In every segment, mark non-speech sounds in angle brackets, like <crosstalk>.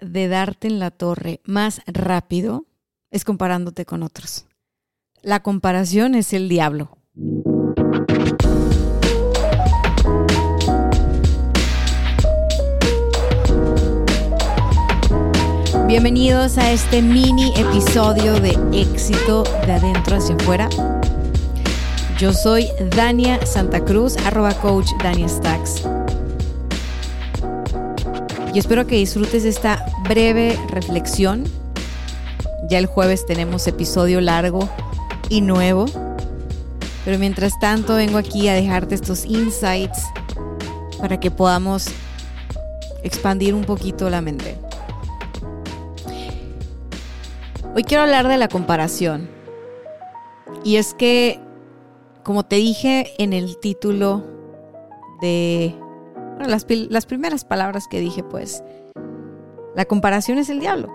de darte en la torre más rápido es comparándote con otros. La comparación es el diablo. Bienvenidos a este mini episodio de éxito de adentro hacia afuera. Yo soy Dania Santa Cruz, arroba coach Dania Stacks. Y espero que disfrutes esta breve reflexión. Ya el jueves tenemos episodio largo y nuevo. Pero mientras tanto vengo aquí a dejarte estos insights para que podamos expandir un poquito la mente. Hoy quiero hablar de la comparación. Y es que, como te dije en el título de las, las primeras palabras que dije, pues, la comparación es el diablo.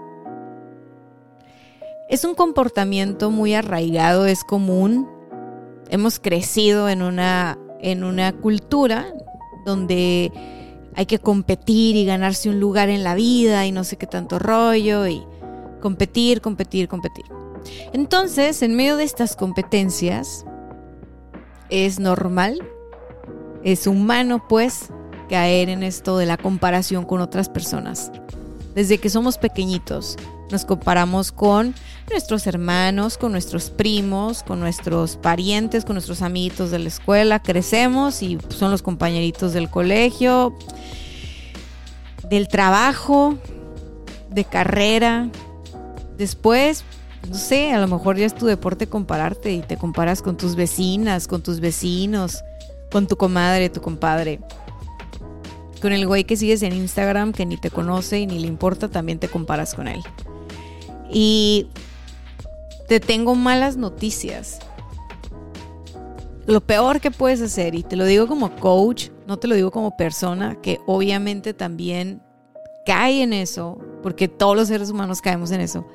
Es un comportamiento muy arraigado, es común. Hemos crecido en una, en una cultura donde hay que competir y ganarse un lugar en la vida y no sé qué tanto rollo y competir, competir, competir. Entonces, en medio de estas competencias, es normal, es humano pues caer en esto de la comparación con otras personas. Desde que somos pequeñitos, nos comparamos con nuestros hermanos, con nuestros primos, con nuestros parientes, con nuestros amiguitos de la escuela. Crecemos y son los compañeritos del colegio, del trabajo, de carrera. Después, no sé, a lo mejor ya es tu deporte compararte y te comparas con tus vecinas, con tus vecinos, con tu comadre, tu compadre con el güey que sigues en Instagram que ni te conoce y ni le importa, también te comparas con él. Y te tengo malas noticias. Lo peor que puedes hacer, y te lo digo como coach, no te lo digo como persona, que obviamente también cae en eso, porque todos los seres humanos caemos en eso,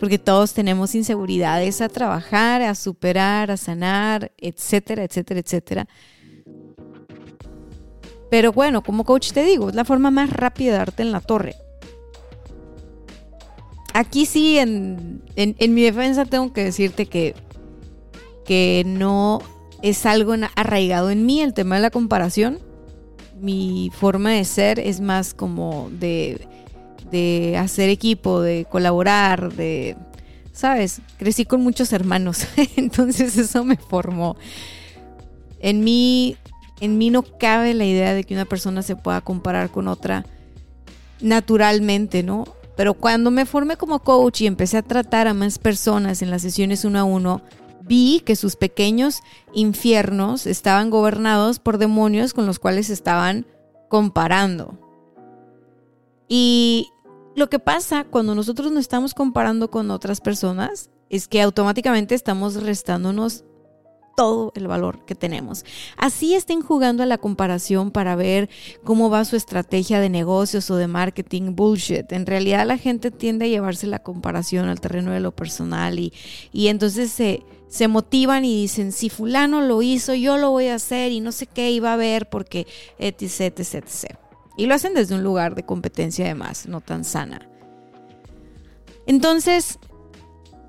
porque todos tenemos inseguridades a trabajar, a superar, a sanar, etcétera, etcétera, etcétera. Pero bueno, como coach te digo, es la forma más rápida de darte en la torre. Aquí sí, en, mi defensa tengo que decirte que, que no es algo arraigado en mí el tema de la comparación. Mi forma de ser es más como de, de hacer equipo, de colaborar, de, ¿sabes? Crecí con muchos hermanos, <laughs> entonces eso me formó. En mí en mí no cabe la idea de que una persona se pueda comparar con otra naturalmente, ¿no? Pero cuando me formé como coach y empecé a tratar a más personas en las sesiones uno a uno, vi que sus pequeños infiernos estaban gobernados por demonios con los cuales estaban comparando. Y lo que pasa cuando nosotros nos estamos comparando con otras personas es que automáticamente estamos restándonos todo el valor que tenemos. Así estén jugando a la comparación para ver cómo va su estrategia de negocios o de marketing bullshit. En realidad la gente tiende a llevarse la comparación al terreno de lo personal y, y entonces se, se motivan y dicen, si fulano lo hizo, yo lo voy a hacer y no sé qué iba a ver porque etc, etc, etc. Y lo hacen desde un lugar de competencia además, no tan sana. Entonces,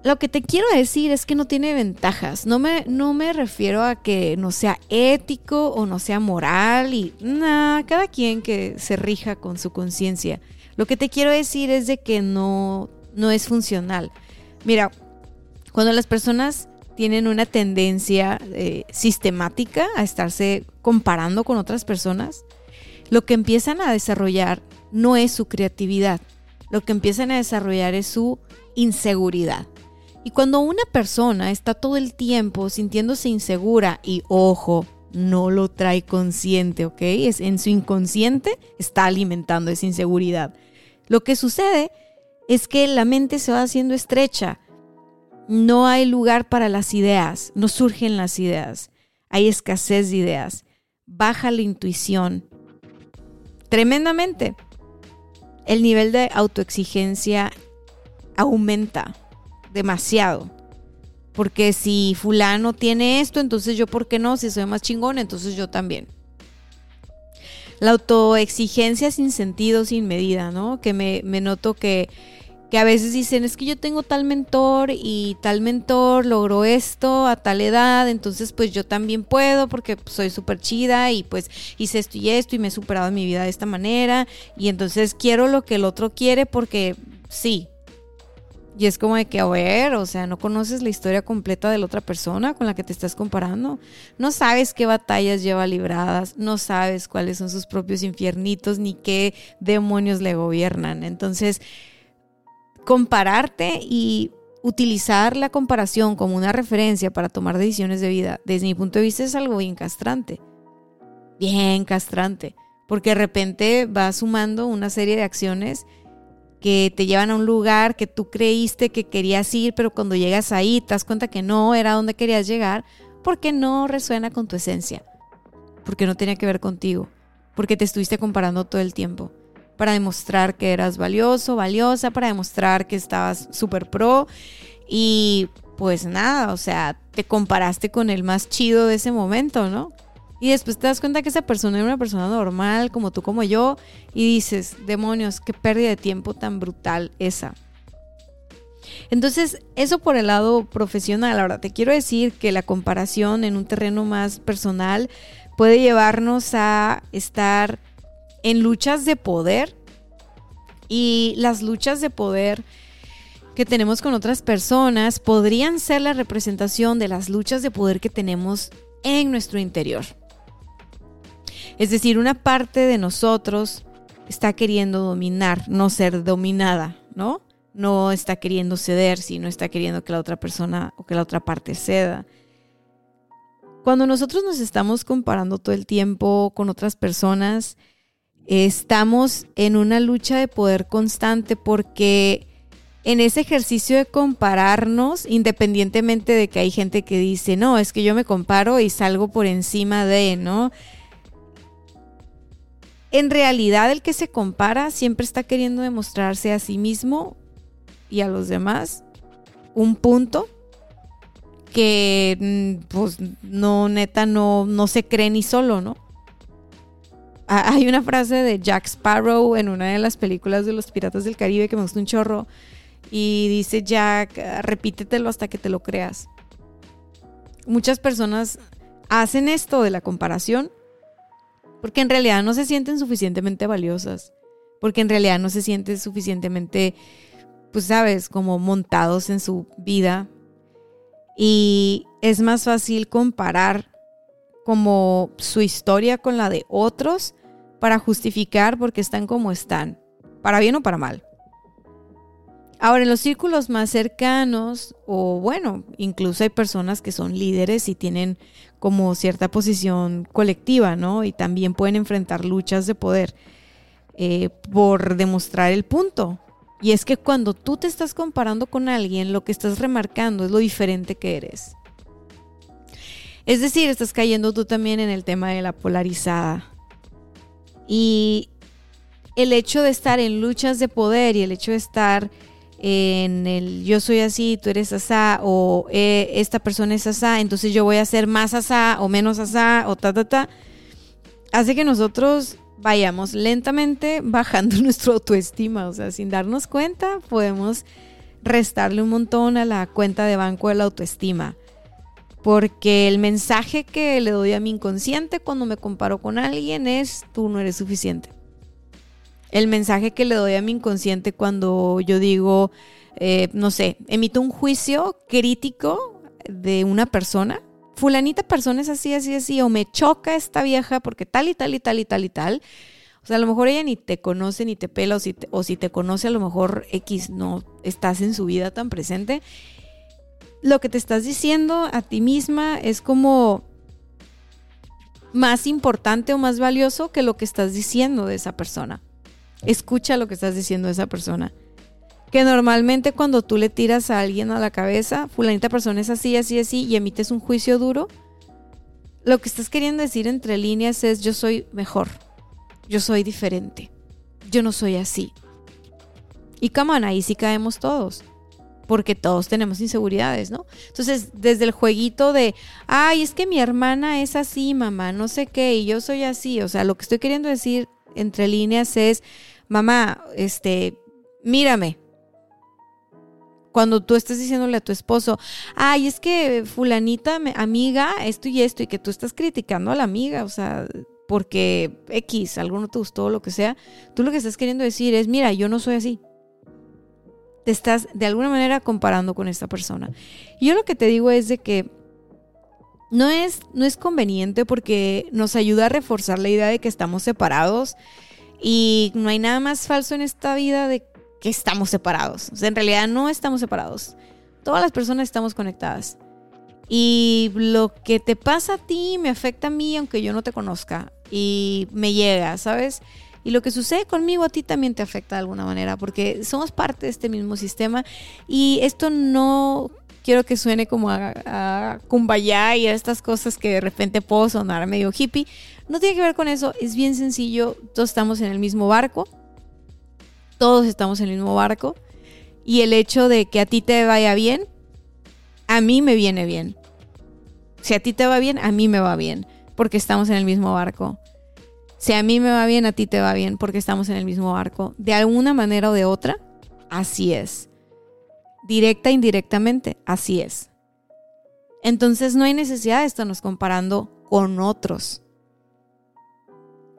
lo que te quiero decir es que no tiene ventajas. No me, no me refiero a que no sea ético o no sea moral y nada, cada quien que se rija con su conciencia. Lo que te quiero decir es de que no, no es funcional. Mira, cuando las personas tienen una tendencia eh, sistemática a estarse comparando con otras personas, lo que empiezan a desarrollar no es su creatividad, lo que empiezan a desarrollar es su inseguridad. Y cuando una persona está todo el tiempo sintiéndose insegura y, ojo, no lo trae consciente, ¿ok? Es en su inconsciente está alimentando esa inseguridad. Lo que sucede es que la mente se va haciendo estrecha. No hay lugar para las ideas, no surgen las ideas. Hay escasez de ideas. Baja la intuición. Tremendamente. El nivel de autoexigencia aumenta demasiado. Porque si fulano tiene esto, entonces yo, ¿por qué no? Si soy más chingón, entonces yo también. La autoexigencia sin sentido, sin medida, ¿no? Que me, noto que, que a veces dicen, es que yo tengo tal mentor y tal mentor logró esto a tal edad, entonces pues yo también puedo porque soy súper chida y pues hice esto y esto y me he superado en mi vida de esta manera y entonces quiero lo que el otro quiere porque sí, y es como de que, a ver, o sea, no conoces la historia completa de la otra persona con la que te estás comparando. No sabes qué batallas lleva libradas, no sabes cuáles son sus propios infiernitos ni qué demonios le gobiernan. Entonces, compararte y utilizar la comparación como una referencia para tomar decisiones de vida, desde mi punto de vista, es algo bien castrante. Bien castrante. Porque de repente vas sumando una serie de acciones que te llevan a un lugar que tú creíste que querías ir, pero cuando llegas ahí te das cuenta que no era donde querías llegar, porque no resuena con tu esencia, porque no tenía que ver contigo, porque te estuviste comparando todo el tiempo, para demostrar que eras valioso, valiosa, para demostrar que estabas súper pro y pues nada, o sea, te comparaste con el más chido de ese momento, ¿no? Y después te das cuenta que esa persona era una persona normal, como tú, como yo, y dices, demonios, qué pérdida de tiempo tan brutal esa. Entonces, eso por el lado profesional. Ahora, te quiero decir que la comparación en un terreno más personal puede llevarnos a estar en luchas de poder y las luchas de poder que tenemos con otras personas podrían ser la representación de las luchas de poder que tenemos en nuestro interior. Es decir, una parte de nosotros está queriendo dominar, no ser dominada, ¿no? No está queriendo ceder, sino está queriendo que la otra persona o que la otra parte ceda. Cuando nosotros nos estamos comparando todo el tiempo con otras personas, estamos en una lucha de poder constante porque en ese ejercicio de compararnos, independientemente de que hay gente que dice, no, es que yo me comparo y salgo por encima de, ¿no? En realidad el que se compara siempre está queriendo demostrarse a sí mismo y a los demás un punto que mm, pues no neta no, no se cree ni solo, ¿no? Hay una frase de Jack Sparrow en una de las películas de los Piratas del Caribe que me gusta un chorro y dice Jack, repítetelo hasta que te lo creas. Muchas personas hacen esto de la comparación porque en realidad no se sienten suficientemente valiosas, porque en realidad no se sienten suficientemente, pues sabes, como montados en su vida. Y es más fácil comparar como su historia con la de otros para justificar porque están como están, para bien o para mal. Ahora, en los círculos más cercanos, o bueno, incluso hay personas que son líderes y tienen como cierta posición colectiva, ¿no? Y también pueden enfrentar luchas de poder eh, por demostrar el punto. Y es que cuando tú te estás comparando con alguien, lo que estás remarcando es lo diferente que eres. Es decir, estás cayendo tú también en el tema de la polarizada. Y el hecho de estar en luchas de poder y el hecho de estar en el yo soy así, tú eres asá, o eh, esta persona es asá, entonces yo voy a ser más asá o menos asá, o ta, ta, ta, hace que nosotros vayamos lentamente <laughs> bajando <laughs> nuestra autoestima, o sea, sin darnos cuenta podemos restarle un montón a la cuenta de banco de la autoestima. Porque el mensaje que le doy a mi inconsciente cuando me comparo con alguien es, tú no eres suficiente el mensaje que le doy a mi inconsciente cuando yo digo, eh, no sé, emito un juicio crítico de una persona. Fulanita persona es así, así, así, o me choca esta vieja porque tal y tal y tal y tal y tal. O sea, a lo mejor ella ni te conoce ni te pela, si te, o si te conoce, a lo mejor X no estás en su vida tan presente. Lo que te estás diciendo a ti misma es como, más importante o más valioso que lo que estás diciendo de esa persona. Escucha lo que estás diciendo de esa persona. Que normalmente cuando tú le tiras a alguien a la cabeza, fulanita persona es así, así, así, y emites un juicio duro, lo que estás queriendo decir entre líneas es yo soy mejor, yo soy diferente, yo no soy así. Y come ahí sí caemos todos porque todos tenemos inseguridades, ¿no? Entonces, desde el jueguito de, ay, es que mi hermana es así, mamá, no sé qué, y yo soy así, o sea, lo que estoy queriendo decir entre líneas es, mamá, este, mírame. Cuando tú estés diciéndole a tu esposo, ay, es que fulanita, amiga, esto y esto, y que tú estás criticando a la amiga, o sea, porque X, algo no te gustó, lo que sea, tú lo que estás queriendo decir es, mira, yo no soy así te estás de alguna manera comparando con esta persona. yo lo que te digo es de que no es, no es conveniente porque nos ayuda a reforzar la idea de que estamos separados y no hay nada más falso en esta vida de que estamos separados. O sea, en realidad no estamos separados. Todas las personas estamos conectadas. Y lo que te pasa a ti me afecta a mí aunque yo no te conozca. Y me llega, ¿sabes? Y lo que sucede conmigo a ti también te afecta de alguna manera, porque somos parte de este mismo sistema y esto no quiero que suene como a, a kumbaya y a estas cosas que de repente puedo sonar medio hippie. No tiene que ver con eso, es bien sencillo, todos estamos en el mismo barco, todos estamos en el mismo barco y el hecho de que a ti te vaya bien, a mí me viene bien. Si a ti te va bien, a mí me va bien, porque estamos en el mismo barco. Si a mí me va bien, a ti te va bien porque estamos en el mismo barco. De alguna manera o de otra, así es. Directa e indirectamente, así es. Entonces no hay necesidad de estarnos comparando con otros.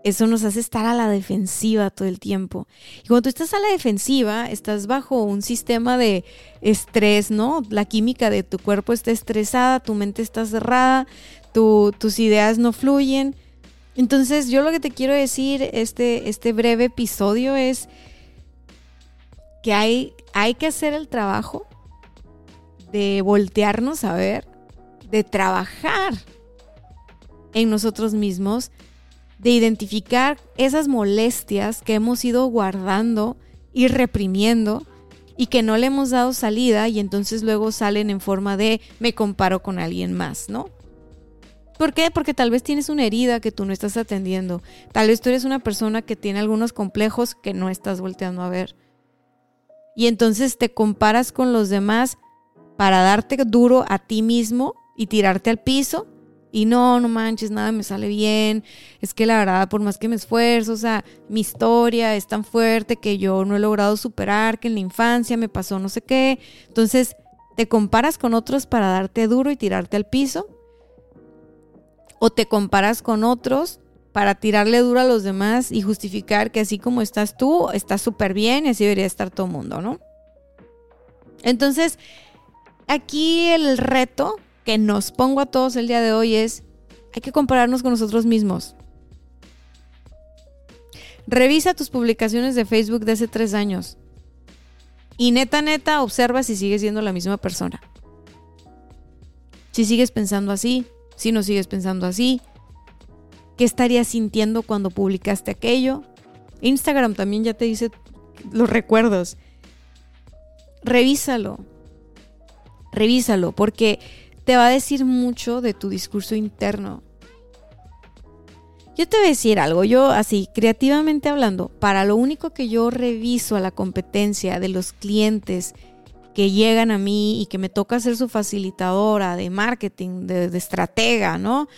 Eso nos hace estar a la defensiva todo el tiempo. Y cuando tú estás a la defensiva, estás bajo un sistema de estrés, ¿no? La química de tu cuerpo está estresada, tu mente está cerrada, tus ideas no fluyen entonces, yo lo que te quiero decir, este, este breve episodio es que hay, hay que hacer el trabajo de voltearnos a ver, de trabajar en nosotros mismos, de identificar esas molestias que hemos ido guardando y reprimiendo y que no le hemos dado salida y entonces luego salen en forma de me comparo con alguien más, ¿no? ¿Por qué? Porque tal vez tienes una herida que tú no estás atendiendo. Tal vez tú eres una persona que tiene algunos complejos que no estás volteando a ver. Y entonces te comparas con los demás para darte duro a ti mismo y tirarte al piso. Y no, no manches, nada me sale bien. Es que la verdad, por más que me esfuerzo, o sea, mi historia es tan fuerte que yo no he logrado superar, que en la infancia me pasó no sé qué. Entonces, te comparas con otros para darte duro y tirarte al piso o te comparas con otros para tirarle duro a los demás y justificar que así como estás tú, estás súper bien y así debería estar todo el mundo, ¿no? Entonces, aquí el reto que nos pongo a todos el día de hoy es, hay que compararnos con nosotros mismos. Revisa tus publicaciones de Facebook de hace tres años. Y neta, neta, observa si sigues siendo la misma persona. Si sigues pensando así, si no sigues pensando así? ¿Qué estarías sintiendo cuando publicaste aquello? Instagram también ya te dice los recuerdos. Revísalo. Revísalo porque te va a decir mucho de tu discurso interno. Yo te voy a decir algo, yo así, creativamente hablando, para lo único que yo reviso a la competencia de los clientes que llegan a mí y que me toca ser su facilitadora de marketing, de, estratega, ¿no?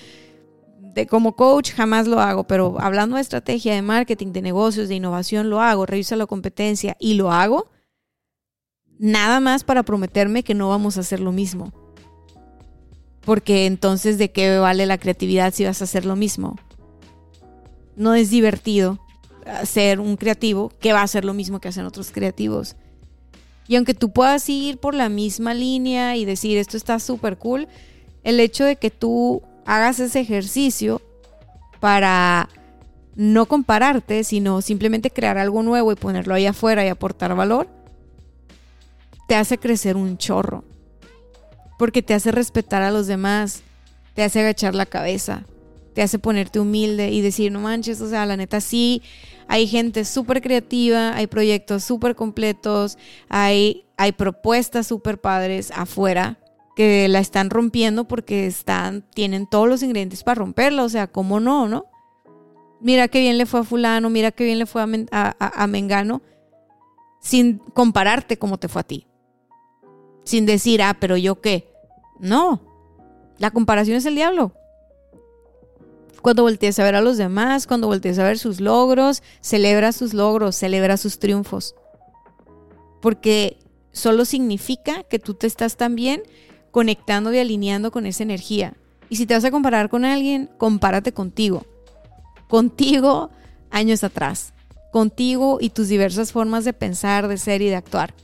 De como coach jamás lo hago, pero hablando de estrategia, de marketing, de negocios, de innovación, lo hago, reviso la competencia y lo hago, nada más para prometerme que no vamos a hacer lo mismo. Porque entonces, ¿de qué vale la creatividad si vas a hacer lo mismo? No es divertido ser un creativo que va a hacer lo mismo que hacen otros creativos. Y aunque tú puedas ir por la misma línea y decir esto está súper cool, el hecho de que tú hagas ese ejercicio para no compararte, sino simplemente crear algo nuevo y ponerlo ahí afuera y aportar valor, te hace crecer un chorro. Porque te hace respetar a los demás, te hace agachar la cabeza, te hace ponerte humilde y decir, no manches, o sea, la neta sí, hay gente súper creativa, hay proyectos súper completos, hay, hay propuestas súper padres afuera que la están rompiendo porque están, tienen todos los ingredientes para romperla, o sea, ¿cómo no, no? Mira qué bien le fue a fulano, mira qué bien le fue a, a Mengano, sin compararte como te fue a ti. Sin decir, ah, pero yo qué. No, la comparación es el diablo. Cuando voltees a ver a los demás, cuando voltees a ver sus logros, celebra sus logros, celebra sus triunfos. Porque solo significa que tú te estás también conectando y alineando con esa energía. Y si te vas a comparar con alguien, compárate contigo. Contigo años atrás. Contigo y tus diversas formas de pensar, de ser y de actuar.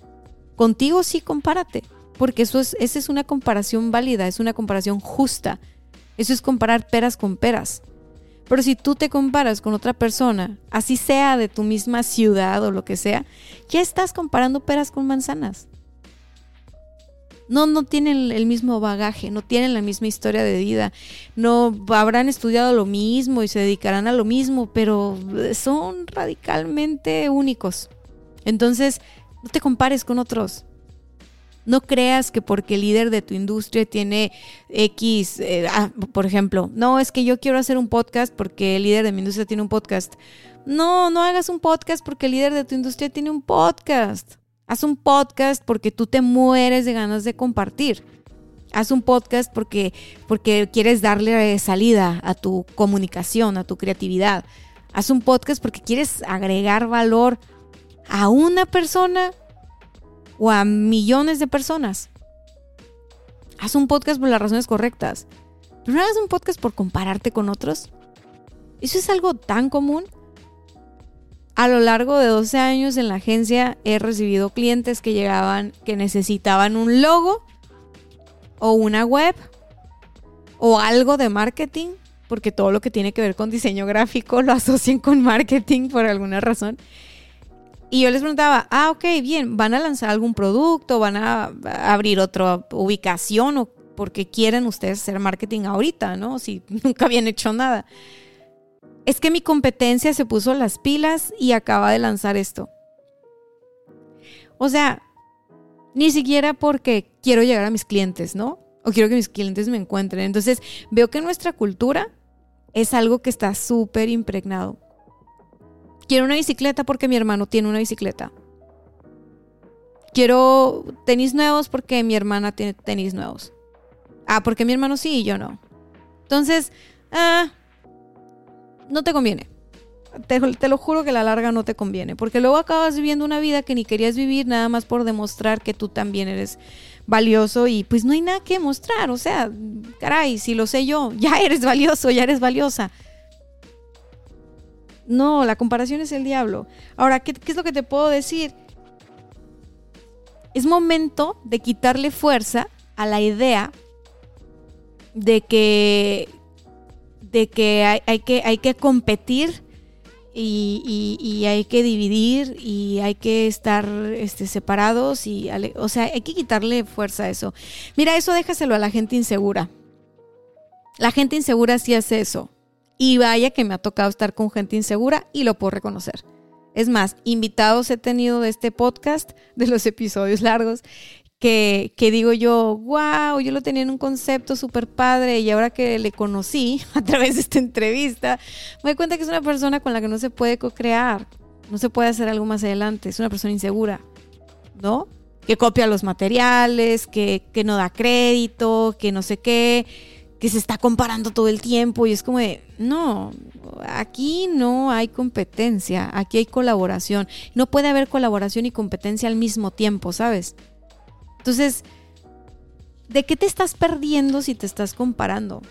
Contigo sí compárate. Porque eso es, esa es una comparación válida, es una comparación justa. Eso es comparar peras con peras. Pero si tú te comparas con otra persona, así sea de tu misma ciudad o lo que sea, ya estás comparando peras con manzanas. No, no tienen el mismo bagaje, no tienen la misma historia de vida, no habrán estudiado lo mismo y se dedicarán a lo mismo, pero son radicalmente únicos. Entonces, no te compares con otros. No creas que porque el líder de tu industria tiene X, eh, ah, por ejemplo, no, es que yo quiero hacer un podcast porque el líder de mi industria tiene un podcast. No, no hagas un podcast porque el líder de tu industria tiene un podcast. Haz un podcast porque tú te mueres de ganas de compartir. Haz un podcast porque, porque quieres darle salida a tu comunicación, a tu creatividad. Haz un podcast porque quieres agregar valor a una persona o a millones de personas. Haz un podcast por las razones correctas. Pero no hagas un podcast por compararte con otros. Eso es algo tan común. A lo largo de 12 años en la agencia he recibido clientes que llegaban que necesitaban un logo o una web o algo de marketing, porque todo lo que tiene que ver con diseño gráfico lo asocian con marketing por alguna razón. Y yo les preguntaba, ah, ok, bien, ¿van a lanzar algún producto? ¿Van a abrir otra ubicación? ¿O porque quieren ustedes hacer marketing ahorita, no? Si nunca habían hecho nada. Es que mi competencia se puso las pilas y acaba de lanzar esto. O sea, ni siquiera porque quiero llegar a mis clientes, ¿no? O quiero que mis clientes me encuentren. Entonces, veo que nuestra cultura es algo que está súper impregnado. Quiero una bicicleta porque mi hermano tiene una bicicleta. Quiero tenis nuevos porque mi hermana tiene tenis nuevos. Ah, porque mi hermano sí y yo no. Entonces, ah, no te conviene. Te, lo juro que a la larga no te conviene, porque luego acabas viviendo una vida que ni querías vivir nada más por demostrar que tú también eres valioso y pues no hay nada que mostrar, o sea, caray, si lo sé yo, ya eres valioso, ya eres valiosa. No, la comparación es el diablo. Ahora, ¿qué, es lo que te puedo decir? Es momento de quitarle fuerza a la idea de que, de que, hay, que hay que competir y, hay que dividir y hay que estar este, separados y o sea hay que quitarle fuerza a eso. Mira eso déjaselo a la gente insegura. La gente insegura sí hace eso. Y vaya que me ha tocado estar con gente insegura y lo puedo reconocer. Es más, invitados he tenido de este podcast, de los episodios largos, que, digo yo, wow, yo lo tenía en un concepto súper padre y ahora que le conocí <laughs> a través de esta entrevista, me doy cuenta que es una persona con la que no se puede co-crear, no se puede hacer algo más adelante, es una persona insegura, ¿no? Que copia los materiales, que, que no da crédito, que no sé qué que se está comparando todo el tiempo y es como no, aquí no hay competencia, aquí hay colaboración. No puede haber colaboración y competencia al mismo tiempo, ¿sabes? Entonces, ¿de qué te estás perdiendo si te estás comparando?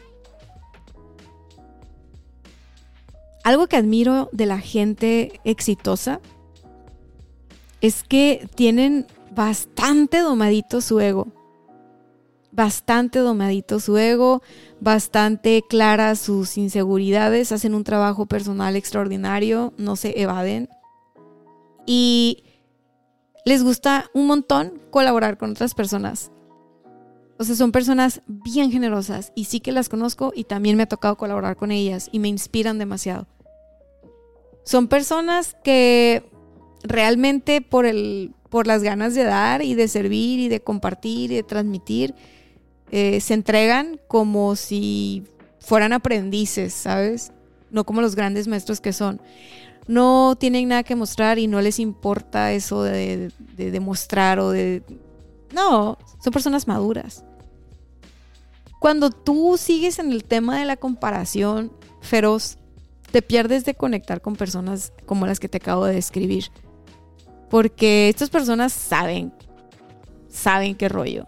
Algo que admiro de la gente exitosa es que tienen bastante domadito su ego bastante domadito su ego, bastante claras sus inseguridades, hacen un trabajo personal extraordinario, no se evaden. Y les gusta un montón colaborar con otras personas. O sea, son personas bien generosas y sí que las conozco y también me ha tocado colaborar con ellas y me inspiran demasiado. Son personas que realmente por, el, por las ganas de dar y de servir y de compartir y de transmitir, eh, se entregan como si fueran aprendices, ¿sabes? No como los grandes maestros que son. No tienen nada que mostrar y no les importa eso de, de demostrar o de... No, son personas maduras. Cuando tú sigues en el tema de la comparación feroz, te pierdes de conectar con personas como las que te acabo de describir. Porque estas personas saben, saben qué rollo.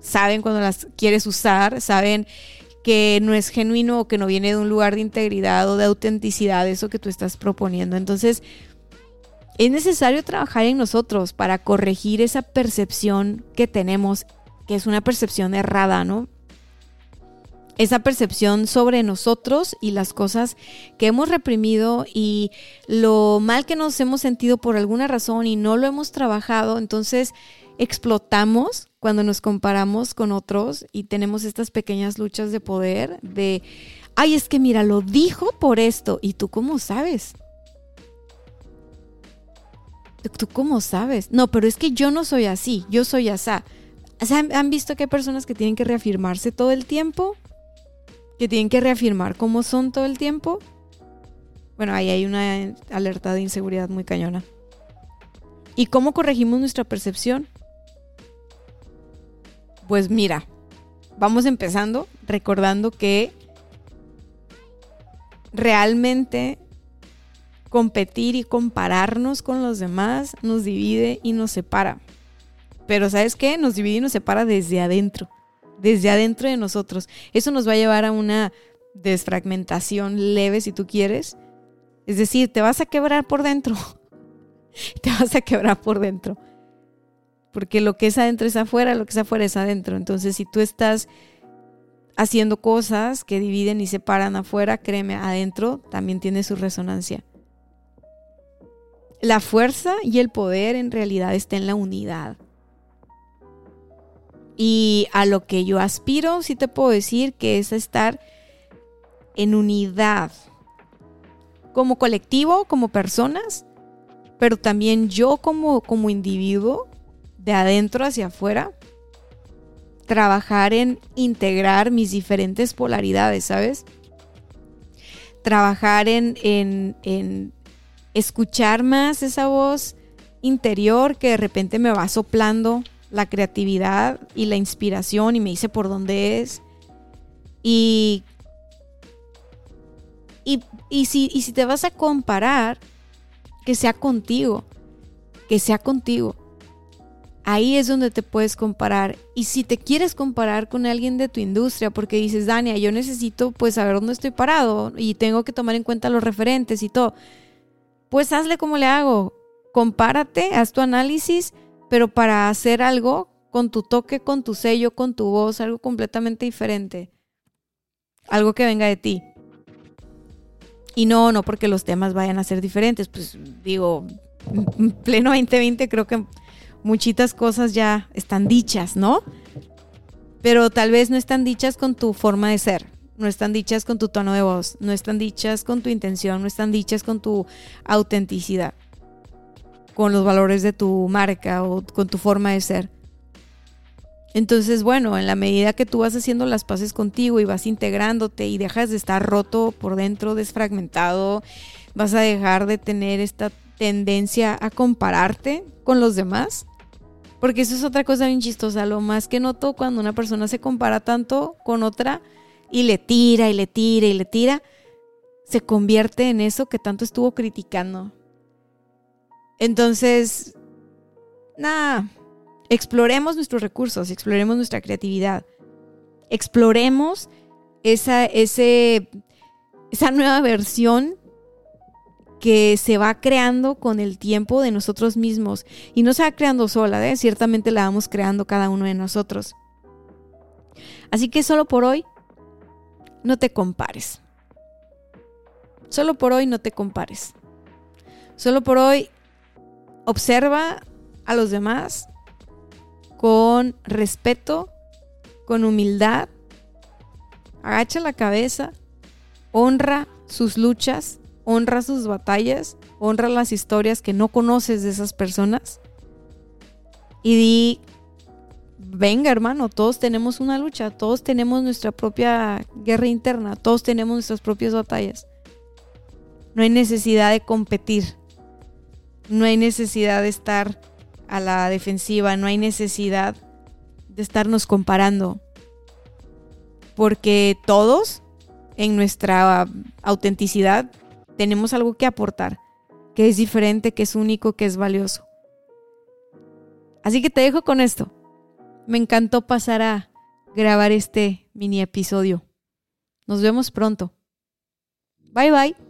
Saben cuando las quieres usar, saben que no es genuino o que no viene de un lugar de integridad o de autenticidad, eso que tú estás proponiendo. Entonces, es necesario trabajar en nosotros para corregir esa percepción que tenemos, que es una percepción errada, ¿no? Esa percepción sobre nosotros y las cosas que hemos reprimido y lo mal que nos hemos sentido por alguna razón y no lo hemos trabajado, entonces explotamos cuando nos comparamos con otros y tenemos estas pequeñas luchas de poder de, ay, es que mira, lo dijo por esto. ¿Y tú cómo sabes? ¿Tú cómo sabes? No, pero es que yo no soy así, yo soy asá. ¿Han visto que hay personas que tienen que reafirmarse todo el tiempo? Que tienen que reafirmar cómo son todo el tiempo. Bueno, ahí hay una alerta de inseguridad muy cañona. ¿Y cómo corregimos nuestra percepción? Pues mira, vamos empezando recordando que realmente competir y compararnos con los demás nos divide y nos separa. Pero ¿sabes qué? Nos divide y nos separa desde adentro, desde adentro de nosotros. Eso nos va a llevar a una desfragmentación leve si tú quieres. Es decir, te vas a quebrar por dentro. <laughs> te vas a quebrar por dentro porque lo que es adentro es afuera, lo que es afuera es adentro. Entonces, si tú estás haciendo cosas que dividen y separan afuera, créeme, adentro también tiene su resonancia. La fuerza y el poder en realidad está en la unidad. Y a lo que yo aspiro, sí te puedo decir que es estar en unidad, como colectivo, como personas, pero también yo como, como individuo de adentro hacia afuera, trabajar en integrar mis diferentes polaridades, ¿sabes? Trabajar en, en, escuchar más esa voz interior que de repente me va soplando la creatividad y la inspiración y me dice por dónde es. Y, y, y, si, y si te vas a comparar, que sea contigo, que sea contigo ahí es donde te puedes comparar. Y si te quieres comparar con alguien de tu industria, porque dices, Dania, yo necesito pues saber dónde estoy parado y tengo que tomar en cuenta los referentes y todo, pues hazle como le hago. Compárate, haz tu análisis, pero para hacer algo con tu toque, con tu sello, con tu voz, algo completamente diferente. Algo que venga de ti. Y no, no porque los temas vayan a ser diferentes, pues digo, <laughs> pleno 2020 creo que muchitas cosas ya están dichas, ¿no? Pero tal vez no están dichas con tu forma de ser, no están dichas con tu tono de voz, no están dichas con tu intención, no están dichas con tu autenticidad, con los valores de tu marca o con tu forma de ser. Entonces, bueno, en la medida que tú vas haciendo las paces contigo y vas integrándote y dejas de estar roto por dentro, desfragmentado, vas a dejar de tener esta tendencia a compararte con los demás porque eso es otra cosa bien chistosa. Lo más que noto cuando una persona se compara tanto con otra y le tira y le tira y le tira, se convierte en eso que tanto estuvo criticando. Entonces, nada, exploremos nuestros recursos, exploremos nuestra creatividad, exploremos esa, esa nueva versión que se va creando con el tiempo de nosotros mismos. Y no se va creando sola, ¿eh? ciertamente la vamos creando cada uno de nosotros. Así que solo por hoy, no te compares. Solo por hoy no te compares. Solo por hoy, observa a los demás con respeto, con humildad, agacha la cabeza, honra sus luchas, honra sus batallas, honra las historias que no conoces de esas personas y di, venga hermano, todos tenemos una lucha, todos tenemos nuestra propia guerra interna, todos tenemos nuestras propias batallas. No hay necesidad de competir, no hay necesidad de estar a la defensiva, no hay necesidad de estarnos comparando, porque todos en nuestra autenticidad tenemos algo que aportar, que es diferente, que es único, que es valioso. Así que te dejo con esto. Me encantó pasar a grabar este mini episodio. Nos vemos pronto. Bye bye.